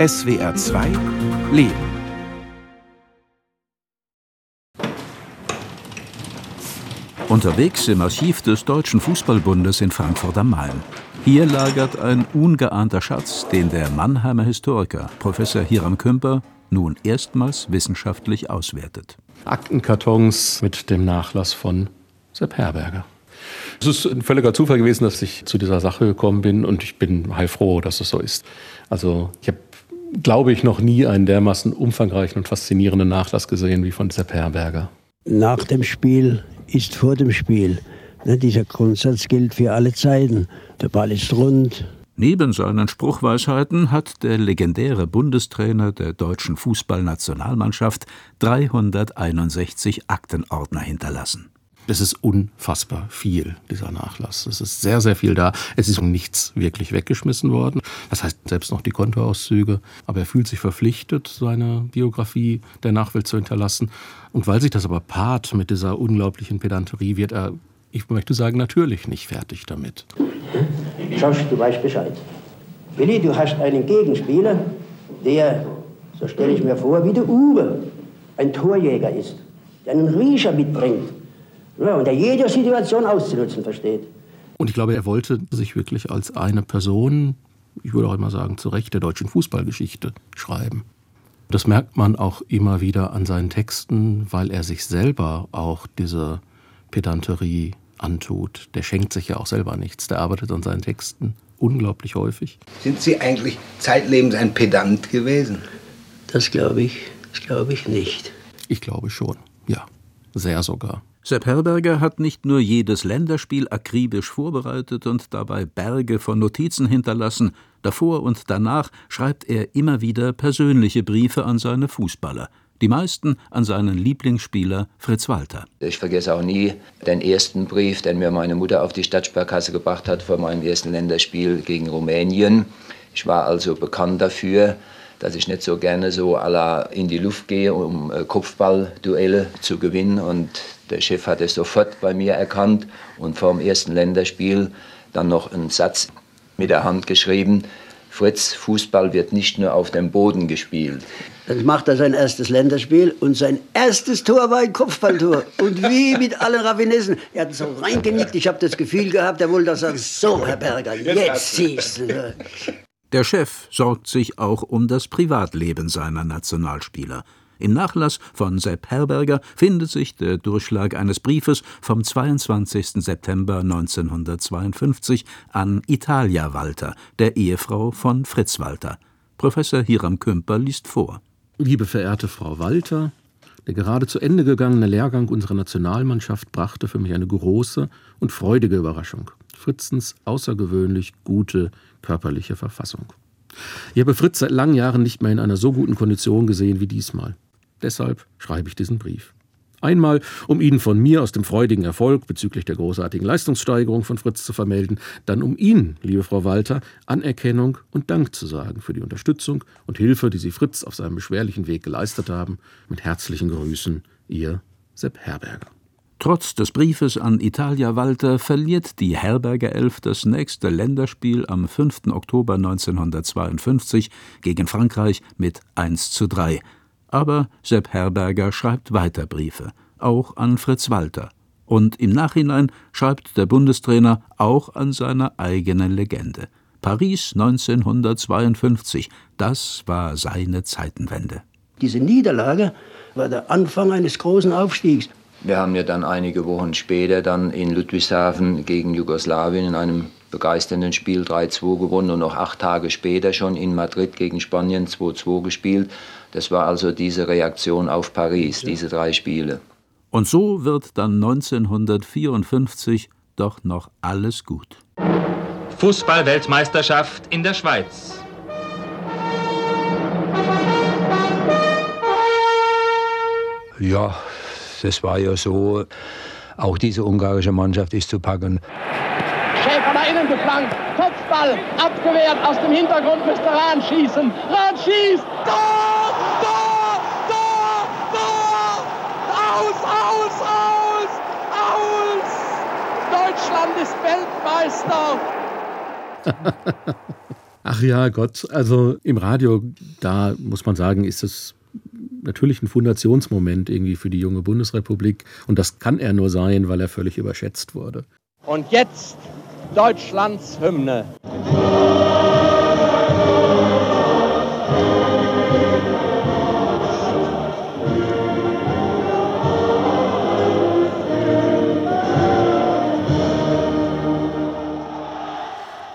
SWR 2 Leben. Unterwegs im Archiv des Deutschen Fußballbundes in Frankfurt am Main. Hier lagert ein ungeahnter Schatz, den der Mannheimer Historiker Professor Hiram Kümper nun erstmals wissenschaftlich auswertet. Aktenkartons mit dem Nachlass von Sepp Herberger. Es ist ein völliger Zufall gewesen, dass ich zu dieser Sache gekommen bin und ich bin heilfroh, dass es so ist. Also ich habe, glaube ich, noch nie einen dermaßen umfangreichen und faszinierenden Nachlass gesehen wie von Sepp Herberger. Nach dem Spiel ist vor dem Spiel. Ne, dieser Grundsatz gilt für alle Zeiten. Der Ball ist rund. Neben seinen Spruchweisheiten hat der legendäre Bundestrainer der deutschen Fußballnationalmannschaft 361 Aktenordner hinterlassen. Es ist unfassbar viel, dieser Nachlass. Es ist sehr, sehr viel da. Es ist nichts wirklich weggeschmissen worden. Das heißt, selbst noch die Kontoauszüge. Aber er fühlt sich verpflichtet, seine Biografie der Nachwelt zu hinterlassen. Und weil sich das aber paart mit dieser unglaublichen Pedanterie, wird er ich möchte sagen, natürlich nicht fertig damit. Josh, du weißt Bescheid. Willi, du hast einen Gegenspieler, der, so stelle ich mir vor, wie der Uwe, ein Torjäger ist, der einen Riecher mitbringt ja, und der jede Situation auszunutzen versteht. Und ich glaube, er wollte sich wirklich als eine Person, ich würde auch immer sagen, zu Recht der deutschen Fußballgeschichte schreiben. Das merkt man auch immer wieder an seinen Texten, weil er sich selber auch diese Pedanterie antut. Der schenkt sich ja auch selber nichts. Der arbeitet an seinen Texten unglaublich häufig. Sind Sie eigentlich zeitlebens ein Pedant gewesen? Das glaube ich, das glaube ich nicht. Ich glaube schon, ja. Sehr sogar. Sepp Herberger hat nicht nur jedes Länderspiel akribisch vorbereitet und dabei Berge von Notizen hinterlassen, davor und danach schreibt er immer wieder persönliche Briefe an seine Fußballer die meisten an seinen Lieblingsspieler Fritz Walter. Ich vergesse auch nie den ersten Brief, den mir meine Mutter auf die Stadtsparkasse gebracht hat vor meinem ersten Länderspiel gegen Rumänien. Ich war also bekannt dafür, dass ich nicht so gerne so la in die Luft gehe, um äh, Kopfballduelle zu gewinnen. Und der Chef hat es sofort bei mir erkannt und vor dem ersten Länderspiel dann noch einen Satz mit der Hand geschrieben. Fritz, Fußball wird nicht nur auf dem Boden gespielt. Dann macht er sein erstes Länderspiel und sein erstes Tor war ein Kopfballtor. Und wie mit allen Raffinessen. Er hat so reingenickt. Ich habe das Gefühl gehabt, er wollte sagen, so, Herr Berger, jetzt siehst du. Der Chef sorgt sich auch um das Privatleben seiner Nationalspieler. Im Nachlass von Sepp Herberger findet sich der Durchschlag eines Briefes vom 22. September 1952 an Italia Walter, der Ehefrau von Fritz Walter. Professor Hiram Kümper liest vor. Liebe verehrte Frau Walter, der gerade zu Ende gegangene Lehrgang unserer Nationalmannschaft brachte für mich eine große und freudige Überraschung. Fritzens außergewöhnlich gute körperliche Verfassung. Ich habe Fritz seit langen Jahren nicht mehr in einer so guten Kondition gesehen wie diesmal. Deshalb schreibe ich diesen Brief. Einmal, um Ihnen von mir aus dem freudigen Erfolg bezüglich der großartigen Leistungssteigerung von Fritz zu vermelden, dann um Ihnen, liebe Frau Walter, Anerkennung und Dank zu sagen für die Unterstützung und Hilfe, die Sie Fritz auf seinem beschwerlichen Weg geleistet haben. Mit herzlichen Grüßen, Ihr Sepp Herberger. Trotz des Briefes an Italia Walter verliert die Herberger Elf das nächste Länderspiel am 5. Oktober 1952 gegen Frankreich mit 1 zu 3. Aber Sepp Herberger schreibt weiter Briefe, auch an Fritz Walter. Und im Nachhinein schreibt der Bundestrainer auch an seine eigene Legende. Paris 1952, das war seine Zeitenwende. Diese Niederlage war der Anfang eines großen Aufstiegs. Wir haben ja dann einige Wochen später dann in Ludwigshafen gegen Jugoslawien in einem begeisternden Spiel 3-2 gewonnen und noch acht Tage später schon in Madrid gegen Spanien 2-2 gespielt. Das war also diese Reaktion auf Paris, diese drei Spiele. Und so wird dann 1954 doch noch alles gut. Fußball-Weltmeisterschaft in der Schweiz. Ja, das war ja so. Auch diese ungarische Mannschaft ist zu packen. Schäfer nach innen geflankt. Kopfball abgewehrt. Aus dem Hintergrund müsste Rahn schießen. Rahn schießt. Tor! Tor! Tor! Tor! Aus, aus, aus! Aus! Deutschland ist Weltmeister! Ach ja, Gott. Also im Radio, da muss man sagen, ist es natürlich ein Fundationsmoment irgendwie für die junge Bundesrepublik. Und das kann er nur sein, weil er völlig überschätzt wurde. Und jetzt Deutschlands Hymne.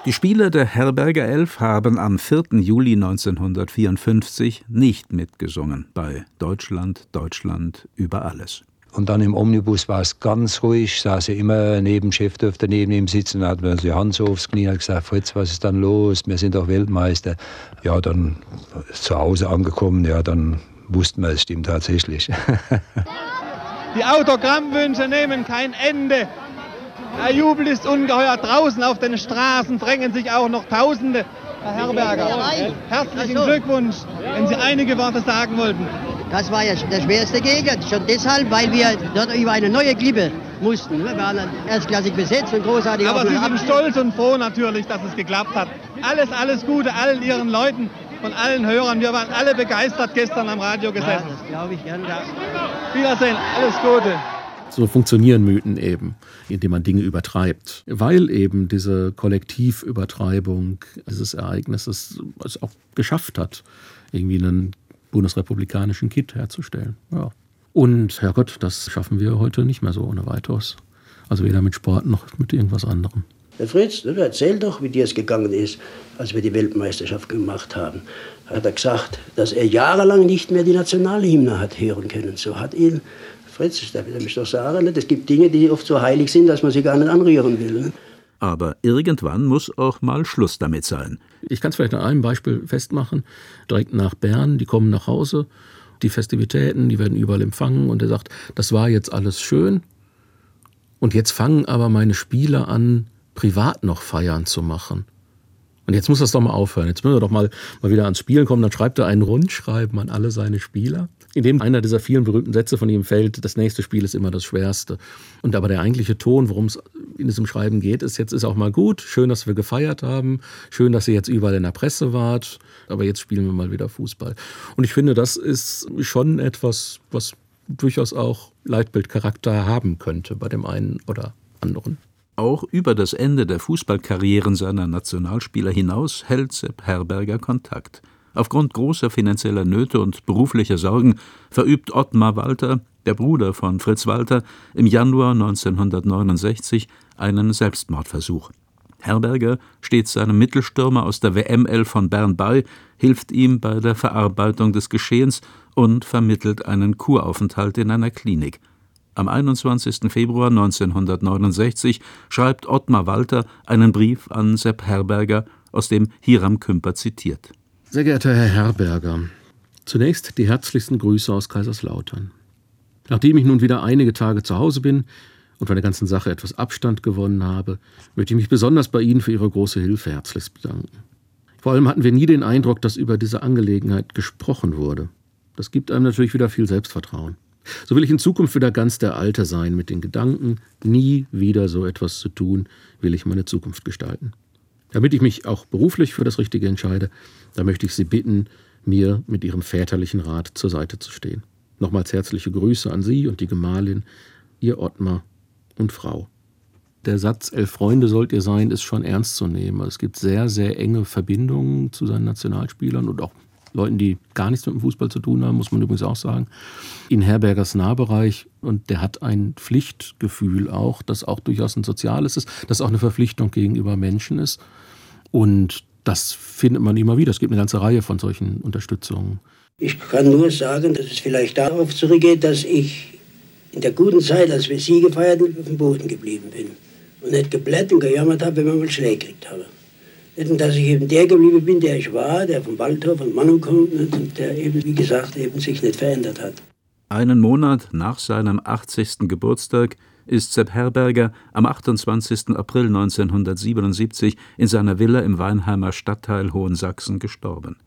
Die Spieler der Herberger Elf haben am 4. Juli 1954 nicht mitgesungen bei Deutschland, Deutschland über alles. Und dann im Omnibus war es ganz ruhig, saß er immer neben Chefdöfter neben ihm sitzen, hat mir die Hand so aufs Knie und gesagt, Fritz, was ist dann los? Wir sind doch Weltmeister. Ja, dann zu Hause angekommen, ja, dann wussten wir, es stimmt tatsächlich. Die Autogrammwünsche nehmen kein Ende. Der Jubel ist ungeheuer. Draußen auf den Straßen drängen sich auch noch Tausende. Herr Herberger, herzlichen Glückwunsch, wenn Sie einige Worte sagen wollten. Das war ja der schwerste Gegner, schon deshalb, weil wir dort über eine neue Klippe mussten. Wir waren erstklassig besetzt und großartig Aber Sie sind stolz und froh natürlich, dass es geklappt hat. Alles, alles Gute allen Ihren Leuten und allen Hörern. Wir waren alle begeistert gestern am Radio gesessen. Ja, das glaube ich gern. Ja. Wiedersehen, alles Gute. So funktionieren Mythen eben, indem man Dinge übertreibt. Weil eben diese Kollektivübertreibung dieses Ereignisses es auch geschafft hat, irgendwie einen bundesrepublikanischen Kit herzustellen. Ja. Und Herrgott, das schaffen wir heute nicht mehr so ohne weiteres. Also weder mit Sport noch mit irgendwas anderem. Herr Fritz, erzähl doch, wie dir es gegangen ist, als wir die Weltmeisterschaft gemacht haben. Hat er gesagt, dass er jahrelang nicht mehr die Nationalhymne hat hören können. So hat ihn Fritz, das darf ich doch sagen, es gibt Dinge, die oft so heilig sind, dass man sie gar nicht anrühren will. Ne? Aber irgendwann muss auch mal Schluss damit sein. Ich kann es vielleicht an einem Beispiel festmachen. Direkt nach Bern, die kommen nach Hause, die Festivitäten, die werden überall empfangen und er sagt, das war jetzt alles schön. Und jetzt fangen aber meine Spieler an, privat noch Feiern zu machen. Und jetzt muss das doch mal aufhören. Jetzt müssen wir doch mal, mal wieder ans Spielen kommen. Dann schreibt er einen Rundschreiben an alle seine Spieler, in dem einer dieser vielen berühmten Sätze von ihm fällt, das nächste Spiel ist immer das schwerste. Und aber der eigentliche Ton, worum es in diesem Schreiben geht, ist, jetzt ist auch mal gut, schön, dass wir gefeiert haben, schön, dass ihr jetzt überall in der Presse wart, aber jetzt spielen wir mal wieder Fußball. Und ich finde, das ist schon etwas, was durchaus auch Leitbildcharakter haben könnte bei dem einen oder anderen. Auch über das Ende der Fußballkarrieren seiner Nationalspieler hinaus hält Sepp Herberger Kontakt. Aufgrund großer finanzieller Nöte und beruflicher Sorgen verübt Ottmar Walter, der Bruder von Fritz Walter, im Januar 1969 einen Selbstmordversuch. Herberger steht seinem Mittelstürmer aus der WM-11 von Bern bei, hilft ihm bei der Verarbeitung des Geschehens und vermittelt einen Kuraufenthalt in einer Klinik. Am 21. Februar 1969 schreibt Ottmar Walter einen Brief an Sepp Herberger, aus dem Hiram Kümper zitiert. Sehr geehrter Herr Herberger, zunächst die herzlichsten Grüße aus Kaiserslautern. Nachdem ich nun wieder einige Tage zu Hause bin und von der ganzen Sache etwas Abstand gewonnen habe, möchte ich mich besonders bei Ihnen für Ihre große Hilfe herzlichst bedanken. Vor allem hatten wir nie den Eindruck, dass über diese Angelegenheit gesprochen wurde. Das gibt einem natürlich wieder viel Selbstvertrauen. So will ich in Zukunft wieder ganz der Alte sein, mit den Gedanken, nie wieder so etwas zu tun, will ich meine Zukunft gestalten. Damit ich mich auch beruflich für das Richtige entscheide, da möchte ich Sie bitten, mir mit Ihrem väterlichen Rat zur Seite zu stehen. Nochmals herzliche Grüße an Sie und die Gemahlin, Ihr Ottmar und Frau. Der Satz Elf Freunde sollt ihr sein, ist schon ernst zu nehmen. Es gibt sehr, sehr enge Verbindungen zu seinen Nationalspielern und auch Leuten, die gar nichts mit dem Fußball zu tun haben, muss man übrigens auch sagen, in Herbergers Nahbereich. Und der hat ein Pflichtgefühl auch, das auch durchaus ein soziales ist, das auch eine Verpflichtung gegenüber Menschen ist. Und das findet man immer wieder. Es gibt eine ganze Reihe von solchen Unterstützungen. Ich kann nur sagen, dass es vielleicht darauf zurückgeht, dass ich in der guten Zeit, als wir Siege feierten, auf dem Boden geblieben bin. Und nicht geblätt und gejammert habe, wenn wir mal Schläge gekriegt haben. Dass ich eben der geblieben bin, der ich war, der vom Waldhof und Mannum kommt und der eben, wie gesagt, eben sich nicht verändert hat. Einen Monat nach seinem 80. Geburtstag ist Sepp Herberger am 28. April 1977 in seiner Villa im Weinheimer Stadtteil Hohensachsen gestorben.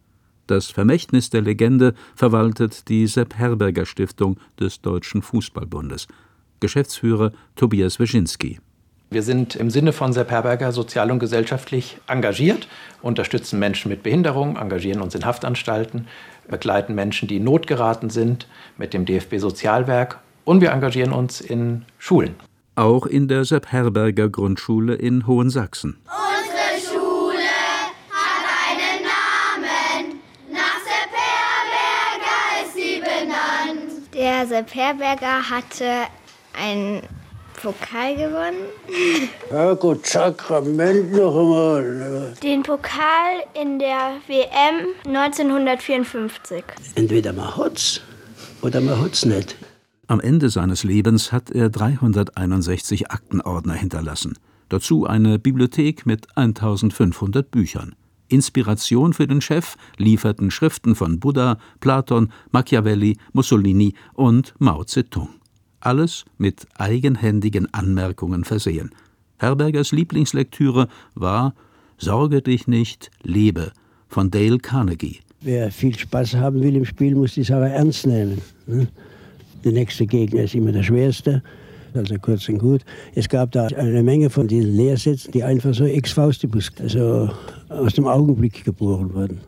Das Vermächtnis der Legende verwaltet die Sepp Herberger Stiftung des Deutschen Fußballbundes. Geschäftsführer Tobias Wyszynski. Wir sind im Sinne von Sepp Herberger sozial und gesellschaftlich engagiert, unterstützen Menschen mit Behinderung, engagieren uns in Haftanstalten, begleiten Menschen, die in Not geraten sind, mit dem DFB Sozialwerk und wir engagieren uns in Schulen. Auch in der Sepp Herberger Grundschule in Hohensachsen. Unsere Schule hat einen Namen. Nach Sepp Herberger ist sie benannt. Der Sepp Herberger hatte ein Pokal gewonnen. Herrgott, Sakrament noch einmal. Den Pokal in der WM 1954. Entweder man hat's oder man hat's nicht. Am Ende seines Lebens hat er 361 Aktenordner hinterlassen. Dazu eine Bibliothek mit 1500 Büchern. Inspiration für den Chef lieferten Schriften von Buddha, Platon, Machiavelli, Mussolini und Mao Zedong alles mit eigenhändigen Anmerkungen versehen. Herbergers Lieblingslektüre war Sorge dich nicht, lebe von Dale Carnegie. Wer viel Spaß haben will im Spiel, muss die Sache ernst nehmen. Ne? Der nächste Gegner ist immer der schwerste, also kurz und gut. Es gab da eine Menge von diesen Lehrsätzen, die einfach so ex faustibus, also aus dem Augenblick geboren wurden.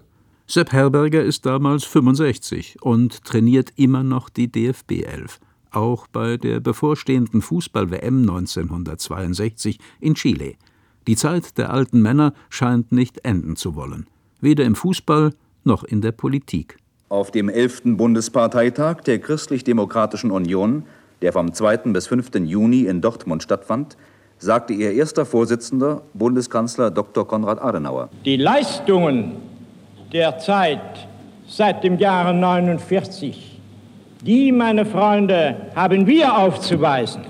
Sepp Herberger ist damals 65 und trainiert immer noch die DFB 11 auch bei der bevorstehenden Fußball-WM 1962 in Chile. Die Zeit der alten Männer scheint nicht enden zu wollen, weder im Fußball noch in der Politik. Auf dem 11. Bundesparteitag der Christlich-Demokratischen Union, der vom 2. bis 5. Juni in Dortmund stattfand, sagte ihr erster Vorsitzender, Bundeskanzler Dr. Konrad Adenauer. Die Leistungen der Zeit seit dem Jahre 1949 die, meine Freunde, haben wir aufzuweisen.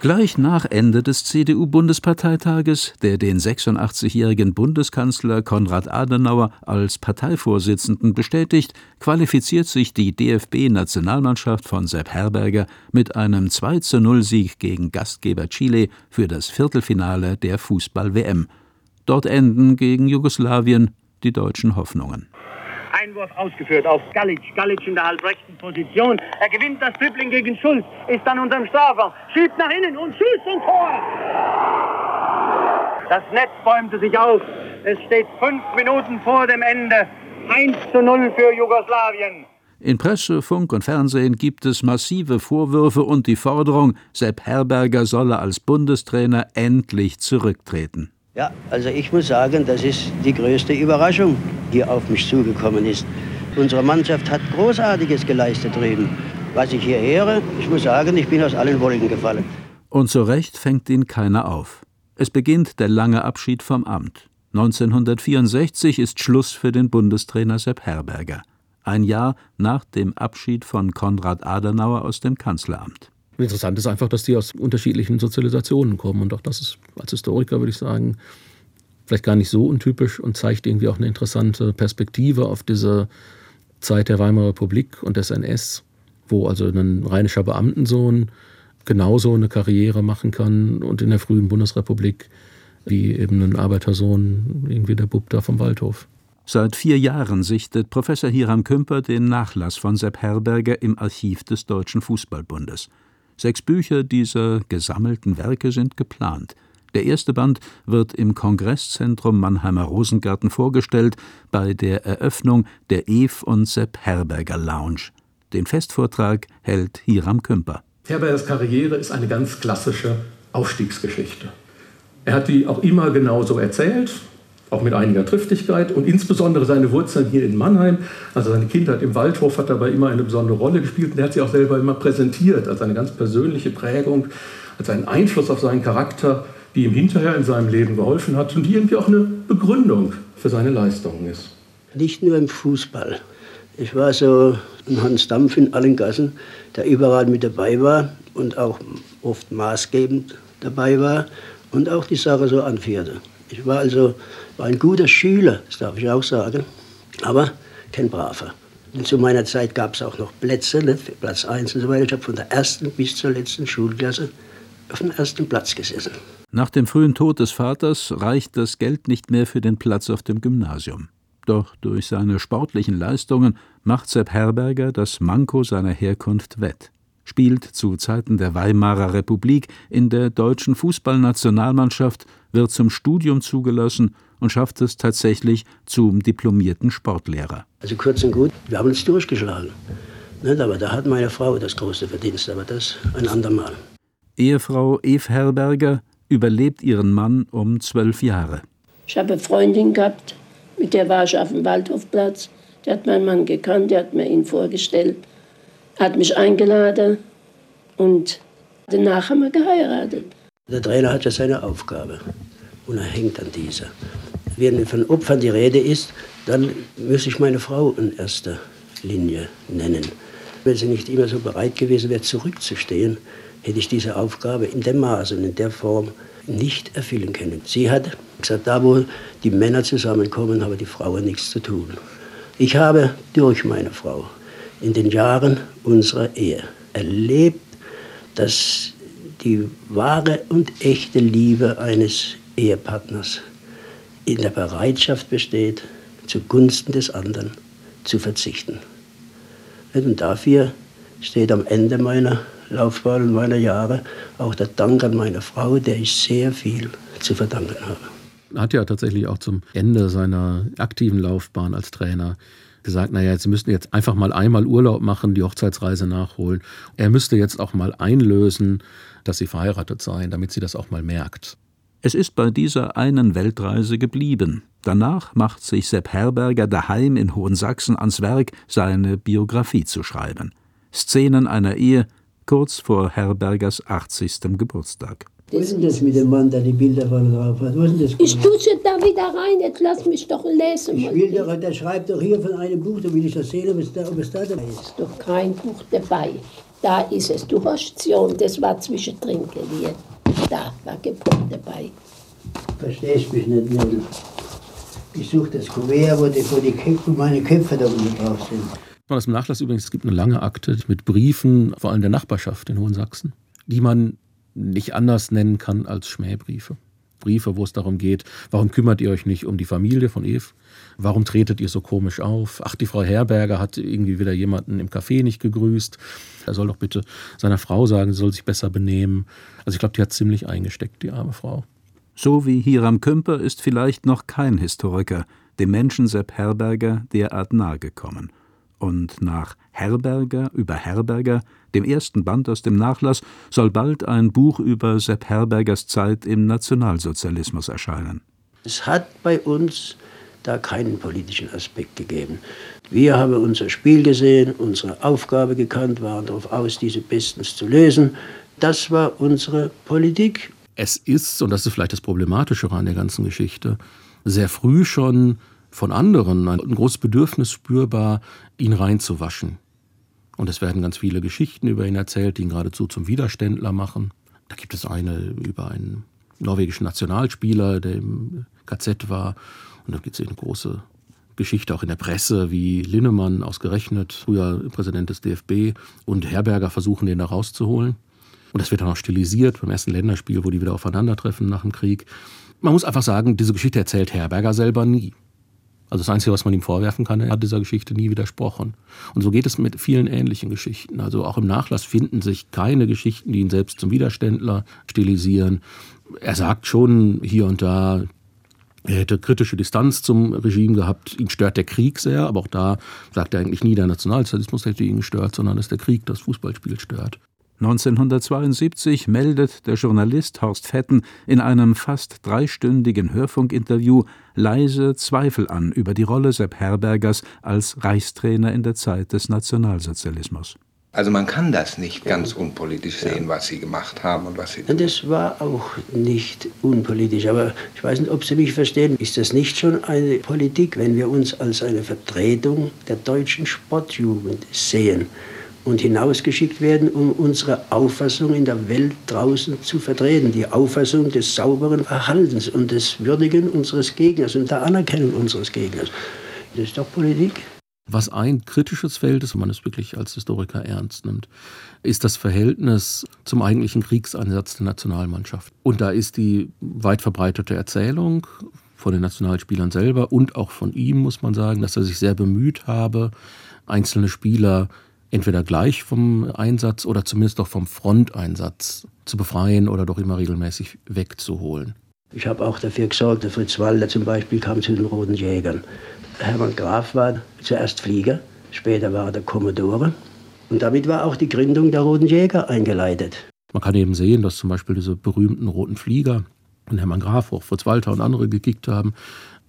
Gleich nach Ende des CDU-Bundesparteitages, der den 86-jährigen Bundeskanzler Konrad Adenauer als Parteivorsitzenden bestätigt, qualifiziert sich die DFB-Nationalmannschaft von Sepp Herberger mit einem 2-0-Sieg gegen Gastgeber Chile für das Viertelfinale der Fußball-WM. Dort enden gegen Jugoslawien die deutschen Hoffnungen. Einwurf ausgeführt auf Galic. Galic in der halbrechten Position. Er gewinnt das Dribbling gegen Schulz, ist an unserem Strafraum, schiebt nach innen und schießt und Tor. Das Netz bäumte sich auf. Es steht fünf Minuten vor dem Ende. 1 zu 0 für Jugoslawien. In Presse, Funk und Fernsehen gibt es massive Vorwürfe und die Forderung, Sepp Herberger solle als Bundestrainer endlich zurücktreten. Ja, also ich muss sagen, das ist die größte Überraschung, die auf mich zugekommen ist. Unsere Mannschaft hat Großartiges geleistet drüben. Was ich hier höre, ich muss sagen, ich bin aus allen Wolken gefallen. Und zu Recht fängt ihn keiner auf. Es beginnt der lange Abschied vom Amt. 1964 ist Schluss für den Bundestrainer Sepp Herberger. Ein Jahr nach dem Abschied von Konrad Adenauer aus dem Kanzleramt. Interessant ist einfach, dass die aus unterschiedlichen Sozialisationen kommen. Und auch das ist als Historiker, würde ich sagen, vielleicht gar nicht so untypisch und zeigt irgendwie auch eine interessante Perspektive auf diese Zeit der Weimarer Republik und des NS, wo also ein rheinischer Beamtensohn genauso eine Karriere machen kann und in der frühen Bundesrepublik wie eben ein Arbeitersohn, irgendwie der Bub da vom Waldhof. Seit vier Jahren sichtet Professor Hiram Kümper den Nachlass von Sepp Herberger im Archiv des Deutschen Fußballbundes. Sechs Bücher dieser gesammelten Werke sind geplant. Der erste Band wird im Kongresszentrum Mannheimer Rosengarten vorgestellt bei der Eröffnung der Eve und Sepp Herberger Lounge. Den Festvortrag hält Hiram Kümper. Herbergers Karriere ist eine ganz klassische Aufstiegsgeschichte. Er hat die auch immer genauso erzählt, auch mit einiger Triftigkeit und insbesondere seine Wurzeln hier in Mannheim, also seine Kindheit im Waldhof hat dabei immer eine besondere Rolle gespielt und er hat sie auch selber immer präsentiert als eine ganz persönliche Prägung, als einen Einfluss auf seinen Charakter, die ihm hinterher in seinem Leben geholfen hat und die irgendwie auch eine Begründung für seine Leistungen ist. Nicht nur im Fußball. Ich war so ein Hans Dampf in allen Gassen, der überall mit dabei war und auch oft maßgebend dabei war und auch die Sache so anführte. Ich war also war ein guter Schüler, das darf ich auch sagen, aber kein braver. Und zu meiner Zeit gab es auch noch Plätze, ne, Platz 1 und so weiter. Ich habe von der ersten bis zur letzten Schulklasse auf dem ersten Platz gesessen. Nach dem frühen Tod des Vaters reicht das Geld nicht mehr für den Platz auf dem Gymnasium. Doch durch seine sportlichen Leistungen macht Sepp Herberger das Manko seiner Herkunft wett. spielt zu Zeiten der Weimarer Republik in der deutschen Fußballnationalmannschaft, wird zum Studium zugelassen und schafft es tatsächlich zum diplomierten Sportlehrer. Also kurz und gut, wir haben uns durchgeschlagen. Nicht, aber da hat meine Frau das große Verdienst, aber das ein andermal. Ehefrau Eve Herberger überlebt ihren Mann um zwölf Jahre. Ich habe eine Freundin gehabt, mit der war ich auf dem Waldhofplatz. Der hat meinen Mann gekannt, der hat mir ihn vorgestellt, hat mich eingeladen und danach haben wir geheiratet. Der Trainer hat ja seine Aufgabe und er hängt an dieser. Wenn von Opfern die Rede ist, dann muss ich meine Frau in erster Linie nennen. Wenn sie nicht immer so bereit gewesen wäre, zurückzustehen, hätte ich diese Aufgabe in dem Maße und in der Form nicht erfüllen können. Sie hat gesagt, da wo die Männer zusammenkommen, haben die Frauen nichts zu tun. Ich habe durch meine Frau in den Jahren unserer Ehe erlebt, dass die wahre und echte Liebe eines Ehepartners in der Bereitschaft besteht, zugunsten des anderen zu verzichten. Und dafür steht am Ende meiner Laufbahn und meiner Jahre auch der Dank an meine Frau, der ich sehr viel zu verdanken habe. Er hat ja tatsächlich auch zum Ende seiner aktiven Laufbahn als Trainer gesagt, naja, Sie müssten jetzt einfach mal einmal Urlaub machen, die Hochzeitsreise nachholen. Er müsste jetzt auch mal einlösen, dass Sie verheiratet seien, damit sie das auch mal merkt. Es ist bei dieser einen Weltreise geblieben. Danach macht sich Sepp Herberger daheim in Hohensachsen ans Werk, seine Biografie zu schreiben. Szenen einer Ehe kurz vor Herbergers 80. Geburtstag. Was ist denn das mit dem Mann, der die Bilder von drauf hat? Was ist das? Ich dusche da wieder rein, jetzt lass mich doch lesen. Ich will doch, der schreibt doch hier von einem Buch, da will ich das sehen, ob es da, ob es da dabei ist. ist doch kein Buch dabei. Da ist es. Du hast schon, das war zwischendrin geliehen. Da war Gebuch dabei. Verstehst mich nicht, Mädel. Ich suche das Kuvert, wo, die, wo, die Köpfe, wo meine Köpfe da unten drauf sind. Man das im Nachlass übrigens, es gibt eine lange Akte mit Briefen, vor allem der Nachbarschaft in Hohensachsen, die man nicht anders nennen kann als Schmähbriefe. Briefe, wo es darum geht, warum kümmert ihr euch nicht um die Familie von Eve? Warum tretet ihr so komisch auf? Ach, die Frau Herberger hat irgendwie wieder jemanden im Café nicht gegrüßt. Er soll doch bitte seiner Frau sagen, sie soll sich besser benehmen. Also ich glaube, die hat ziemlich eingesteckt, die arme Frau. So wie Hiram Kümper ist vielleicht noch kein Historiker dem Menschen Sepp Herberger derart nahe gekommen. Und nach Herberger über Herberger, dem ersten Band aus dem Nachlass, soll bald ein Buch über Sepp Herbergers Zeit im Nationalsozialismus erscheinen. Es hat bei uns da keinen politischen Aspekt gegeben. Wir haben unser Spiel gesehen, unsere Aufgabe gekannt, waren darauf aus, diese bestens zu lösen. Das war unsere Politik. Es ist, und das ist vielleicht das Problematische an der ganzen Geschichte, sehr früh schon von anderen ein großes Bedürfnis spürbar, ihn reinzuwaschen. Und es werden ganz viele Geschichten über ihn erzählt, die ihn geradezu zum Widerständler machen. Da gibt es eine über einen norwegischen Nationalspieler, der im KZ war. Und da gibt es eine große Geschichte auch in der Presse, wie Linnemann ausgerechnet, früher Präsident des DFB, und Herberger versuchen, den da rauszuholen. Und das wird dann auch stilisiert beim ersten Länderspiel, wo die wieder aufeinandertreffen nach dem Krieg. Man muss einfach sagen, diese Geschichte erzählt Herberger selber nie. Also das Einzige, was man ihm vorwerfen kann, er hat dieser Geschichte nie widersprochen. Und so geht es mit vielen ähnlichen Geschichten. Also auch im Nachlass finden sich keine Geschichten, die ihn selbst zum Widerständler stilisieren. Er sagt schon hier und da, er hätte kritische Distanz zum Regime gehabt. Ihn stört der Krieg sehr, aber auch da sagt er eigentlich nie, der Nationalsozialismus hätte ihn gestört, sondern dass der Krieg das Fußballspiel stört. 1972 meldet der Journalist Horst Fetten in einem fast dreistündigen Hörfunkinterview leise Zweifel an über die Rolle Sepp Herbergers als Reichstrainer in der Zeit des Nationalsozialismus. Also man kann das nicht ganz unpolitisch sehen, was sie gemacht haben und was sie tun. Das war auch nicht unpolitisch, aber ich weiß nicht, ob Sie mich verstehen. Ist das nicht schon eine Politik, wenn wir uns als eine Vertretung der deutschen Sportjugend sehen? Und hinausgeschickt werden, um unsere Auffassung in der Welt draußen zu vertreten. Die Auffassung des sauberen Verhaltens und des Würdigen unseres Gegners und der Anerkennung unseres Gegners. Das ist doch Politik. Was ein kritisches Feld ist, wenn man es wirklich als Historiker ernst nimmt, ist das Verhältnis zum eigentlichen Kriegseinsatz der Nationalmannschaft. Und da ist die weit verbreitete Erzählung von den Nationalspielern selber und auch von ihm, muss man sagen, dass er sich sehr bemüht habe, einzelne Spieler entweder gleich vom Einsatz oder zumindest doch vom Fronteinsatz zu befreien oder doch immer regelmäßig wegzuholen. Ich habe auch dafür gesorgt, der Fritz Walder zum Beispiel kam zu den Roten Jägern. Hermann Graf war zuerst Flieger, später war er der Kommodore. Und damit war auch die Gründung der Roten Jäger eingeleitet. Man kann eben sehen, dass zum Beispiel diese berühmten roten Flieger, und Hermann Graf, auch Fritz Walter und andere gekickt haben,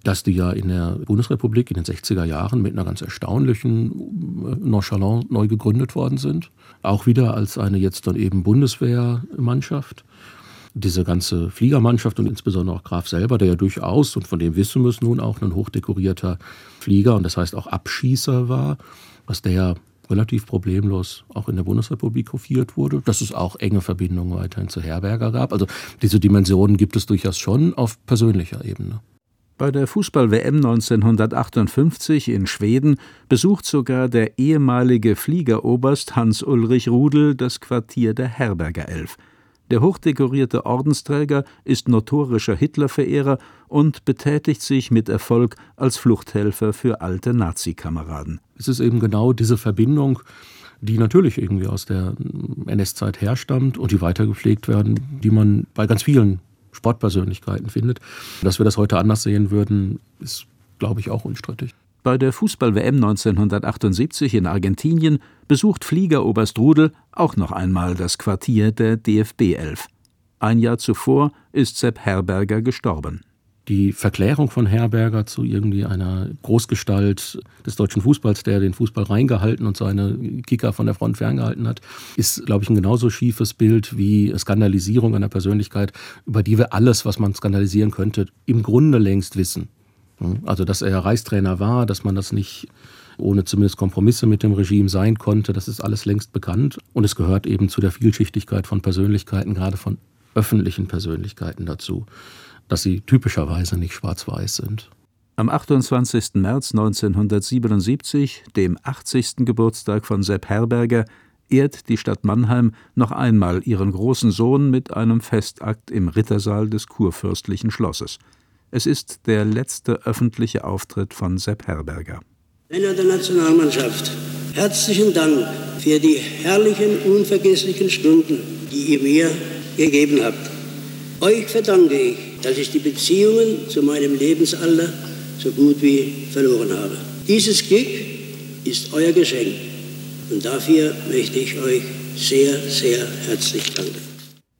dass die ja in der Bundesrepublik in den 60er Jahren mit einer ganz erstaunlichen Nonchalance neu gegründet worden sind. Auch wieder als eine jetzt dann eben Bundeswehrmannschaft. Diese ganze Fliegermannschaft und insbesondere auch Graf selber, der ja durchaus, und von dem wissen wir es nun auch, ein hochdekorierter Flieger und das heißt auch Abschießer war, dass der ja relativ problemlos auch in der Bundesrepublik hofiert wurde, dass es auch enge Verbindungen weiterhin zu Herberger gab. Also diese Dimensionen gibt es durchaus schon auf persönlicher Ebene. Bei der Fußball-WM 1958 in Schweden besucht sogar der ehemalige Fliegeroberst Hans-Ulrich Rudel das Quartier der Herberger Elf. Der hochdekorierte Ordensträger ist notorischer Hitlerverehrer und betätigt sich mit Erfolg als Fluchthelfer für alte Nazi-Kameraden. Es ist eben genau diese Verbindung, die natürlich irgendwie aus der NS-Zeit herstammt und die weitergepflegt werden, die man bei ganz vielen Sportpersönlichkeiten findet. Dass wir das heute anders sehen würden, ist, glaube ich, auch unstrittig. Bei der Fußball-WM 1978 in Argentinien besucht Fliegeroberst Rudel auch noch einmal das Quartier der DFB 11. Ein Jahr zuvor ist Sepp Herberger gestorben die Verklärung von Herberger zu irgendwie einer Großgestalt des deutschen Fußballs, der den Fußball reingehalten und seine Kicker von der Front ferngehalten hat, ist, glaube ich, ein genauso schiefes Bild wie Skandalisierung einer Persönlichkeit, über die wir alles, was man skandalisieren könnte, im Grunde längst wissen. Also, dass er Reichstrainer war, dass man das nicht ohne zumindest Kompromisse mit dem Regime sein konnte, das ist alles längst bekannt. Und es gehört eben zu der Vielschichtigkeit von Persönlichkeiten, gerade von öffentlichen Persönlichkeiten dazu dass sie typischerweise nicht schwarz-weiß sind. Am 28. März 1977, dem 80. Geburtstag von Sepp Herberger, ehrt die Stadt Mannheim noch einmal ihren großen Sohn mit einem Festakt im Rittersaal des kurfürstlichen Schlosses. Es ist der letzte öffentliche Auftritt von Sepp Herberger. Männer der Nationalmannschaft, herzlichen Dank für die herrlichen, unvergesslichen Stunden, die ihr mir gegeben habt. Euch verdanke ich, dass ich die Beziehungen zu meinem Lebensalter so gut wie verloren habe. Dieses Glück ist euer Geschenk und dafür möchte ich euch sehr, sehr herzlich danken.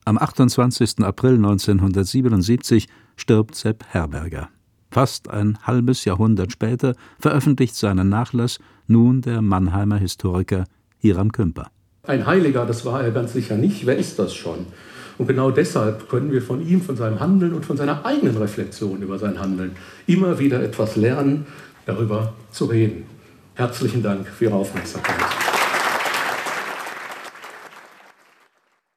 Am 28. April 1977 stirbt Sepp Herberger. Fast ein halbes Jahrhundert später veröffentlicht seinen Nachlass nun der Mannheimer Historiker Hiram Kümper. Ein Heiliger, das war er ganz sicher nicht. Wer ist das schon? Und genau deshalb können wir von ihm, von seinem Handeln und von seiner eigenen Reflexion über sein Handeln immer wieder etwas lernen, darüber zu reden. Herzlichen Dank für Ihre Aufmerksamkeit.